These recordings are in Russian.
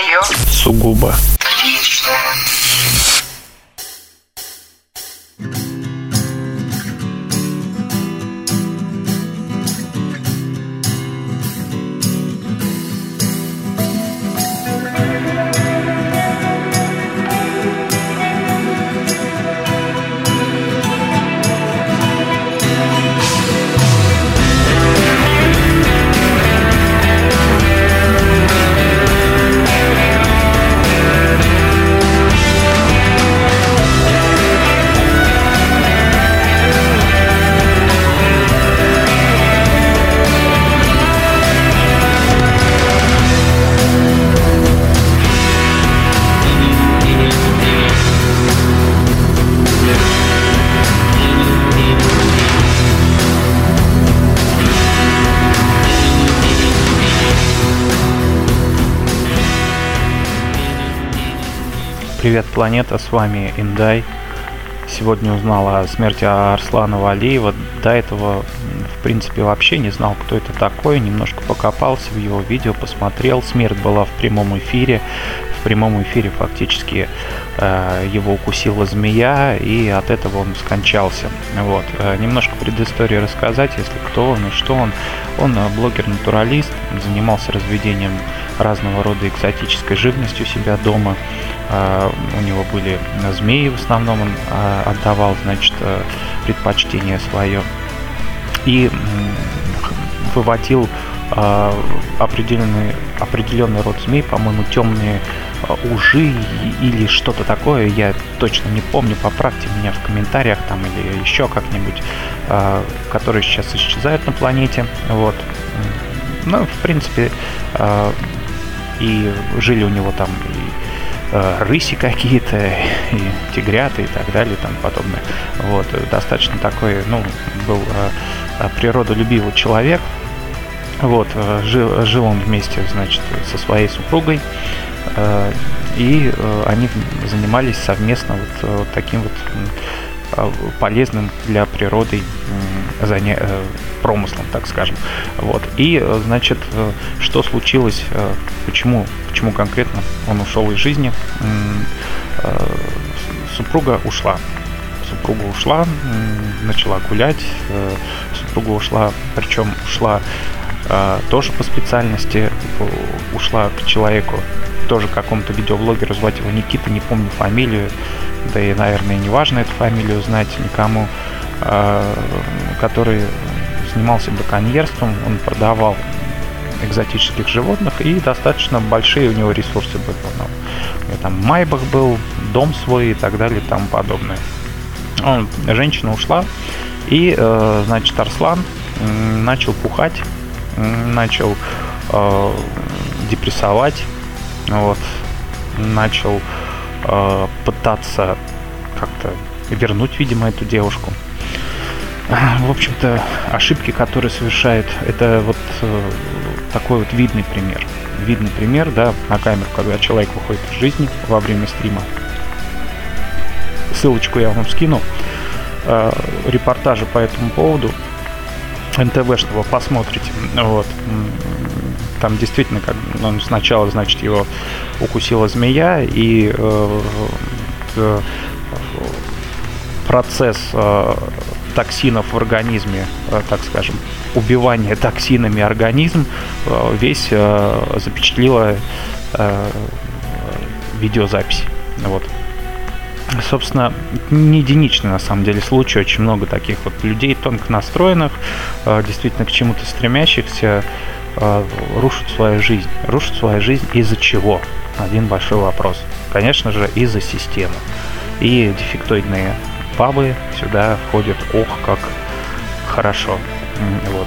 Твое. Сугубо. Привет, планета, с вами Индай. Сегодня узнал о смерти Арслана Валиева. До этого, в принципе, вообще не знал, кто это такой. Немножко покопался в его видео, посмотрел. Смерть была в прямом эфире. В прямом эфире фактически э, его укусила змея, и от этого он скончался. Вот. Э, немножко предыстории рассказать, если кто он и что он. Он э, блогер-натуралист, занимался разведением разного рода экзотической живности у себя дома. А, у него были змеи в основном, он а, отдавал, значит, э, предпочтение свое. И выводил а, определенный, определенный род змей, по-моему, темные ужи или что-то такое, я точно не помню, поправьте меня в комментариях там или еще как-нибудь, которые сейчас исчезают на планете, вот. Ну, в принципе, и жили у него там и Э, рыси какие-то, и тигрята и так далее и тому подобное. Вот, достаточно такой, ну, был э, природолюбивый человек. Вот, э, жил, жил он вместе, значит, со своей супругой, и они занимались совместно вот, вот таким вот полезным для природы заня... промыслом, так скажем. Вот. И, значит, что случилось, почему почему конкретно он ушел из жизни. Э, супруга ушла. Супруга ушла, начала гулять. Э, супруга ушла, причем ушла э, тоже по специальности, ушла к человеку, тоже какому-то видеоблогеру, звать его Никита, не помню фамилию, да и, наверное, не важно эту фамилию знать никому, который занимался браконьерством, он продавал экзотических животных, и достаточно большие у него ресурсы были. Ну, там Майбах был, дом свой и так далее и тому подобное. Он, женщина ушла, и, э, значит, Арслан начал пухать, начал э, депрессовать, вот, начал э, пытаться как-то вернуть, видимо, эту девушку. В общем-то, ошибки, которые совершает, это вот э, такой вот видный пример. Видный пример, да, на камеру, когда человек выходит из жизни во время стрима. Ссылочку я вам скину. Э, репортажи по этому поводу. НТВ, чтобы посмотрите. Вот. Там действительно, как ну, сначала, значит, его укусила змея, и э, э, процесс э, токсинов в организме, э, так скажем, убивание токсинами организм, э, весь э, запечатлила видеозапись. Вот. Собственно, не единичный на самом деле случай, очень много таких вот людей тонко настроенных, действительно к чему-то стремящихся, рушат свою жизнь. Рушат свою жизнь из-за чего? Один большой вопрос. Конечно же, из-за системы. И дефектоидные пабы сюда входят, ох, как хорошо. Вот.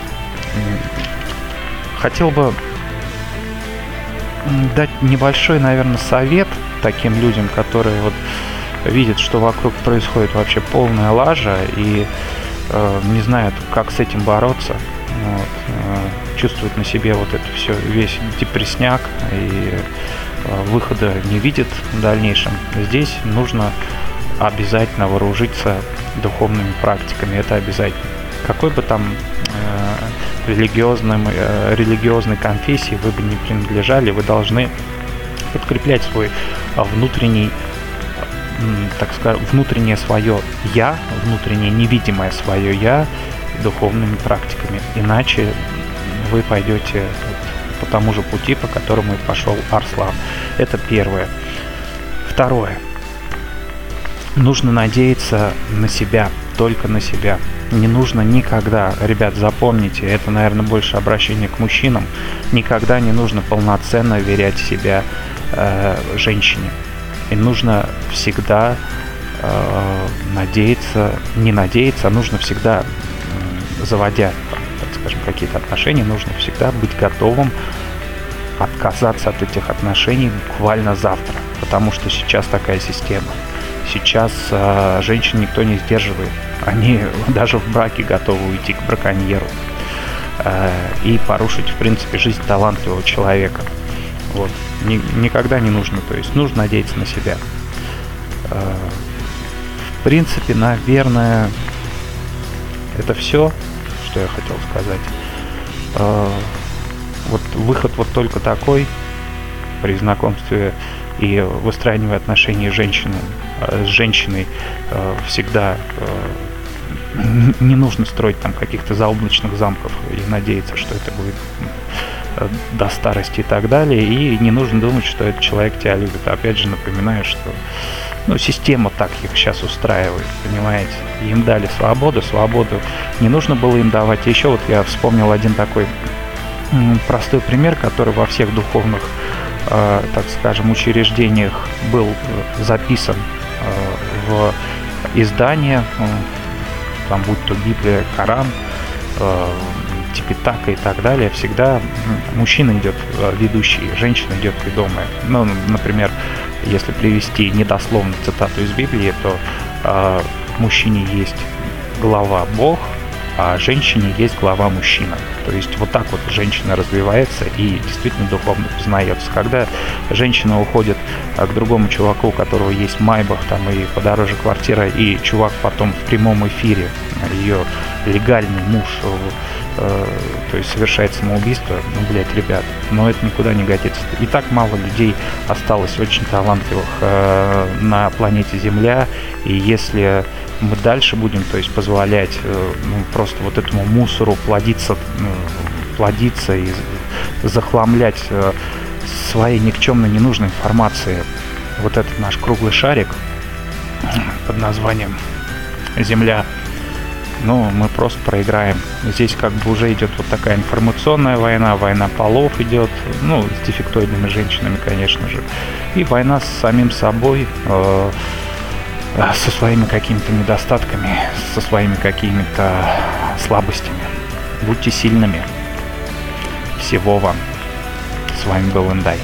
Хотел бы дать небольшой, наверное, совет таким людям, которые вот видят, что вокруг происходит вообще полная лажа и э, не знают, как с этим бороться. Вот, э, чувствуют на себе вот это все, весь депресняк и э, выхода не видят в дальнейшем. Здесь нужно обязательно вооружиться духовными практиками, это обязательно. Какой бы там э, религиозным, э, религиозной конфессии вы бы не принадлежали, вы должны подкреплять свой внутренний так сказать, внутреннее свое я, внутреннее невидимое свое я духовными практиками. Иначе вы пойдете по тому же пути, по которому и пошел Арслан. Это первое. Второе. Нужно надеяться на себя, только на себя. Не нужно никогда, ребят, запомните, это, наверное, больше обращение к мужчинам, никогда не нужно полноценно верять себя э, женщине. И нужно всегда э, надеяться, не надеяться, а нужно всегда, э, заводя, так скажем, какие-то отношения, нужно всегда быть готовым отказаться от этих отношений буквально завтра, потому что сейчас такая система. Сейчас э, женщин никто не сдерживает. Они даже в браке готовы уйти к браконьеру э, и порушить, в принципе, жизнь талантливого человека. Вот. Ни, никогда не нужно, то есть нужно надеяться на себя. Э, в принципе, наверное, это все, что я хотел сказать. Э, вот выход вот только такой при знакомстве и выстраивании отношений с женщиной, э, всегда не нужно строить там каких-то заоблачных замков и надеяться, что это будет до старости и так далее, и не нужно думать, что этот человек тебя любит. Опять же, напоминаю, что ну, система так их сейчас устраивает, понимаете. Им дали свободу, свободу не нужно было им давать. Еще вот я вспомнил один такой простой пример, который во всех духовных, э, так скажем, учреждениях был э, записан э, в издание, э, там будь то Библия, Коран, э, Типитака и так далее, всегда мужчина идет э, ведущий, женщина идет ведомая. Ну, например, если привести недословно цитату из Библии, то э, мужчине есть глава Бог, а женщине есть глава мужчина. То есть вот так вот женщина развивается и действительно духовно познается. Когда женщина уходит э, к другому чуваку, у которого есть майбах там и подороже квартира, и чувак потом в прямом эфире, ее легальный муж э, то есть совершает самоубийство, ну, блядь, ребят, но это никуда не годится. И так мало людей осталось очень талантливых э, на планете Земля, и если мы дальше будем, то есть позволять э, ну, просто вот этому мусору плодиться, э, плодиться и захламлять э, своей никчемной ненужной информацией вот этот наш круглый шарик под названием Земля – ну, мы просто проиграем. Здесь как бы уже идет вот такая информационная война, война полов идет, ну, с дефектоидными женщинами, конечно же, и война с самим собой, э, со своими какими-то недостатками, со своими какими-то слабостями. Будьте сильными. Всего вам. С вами был Индай.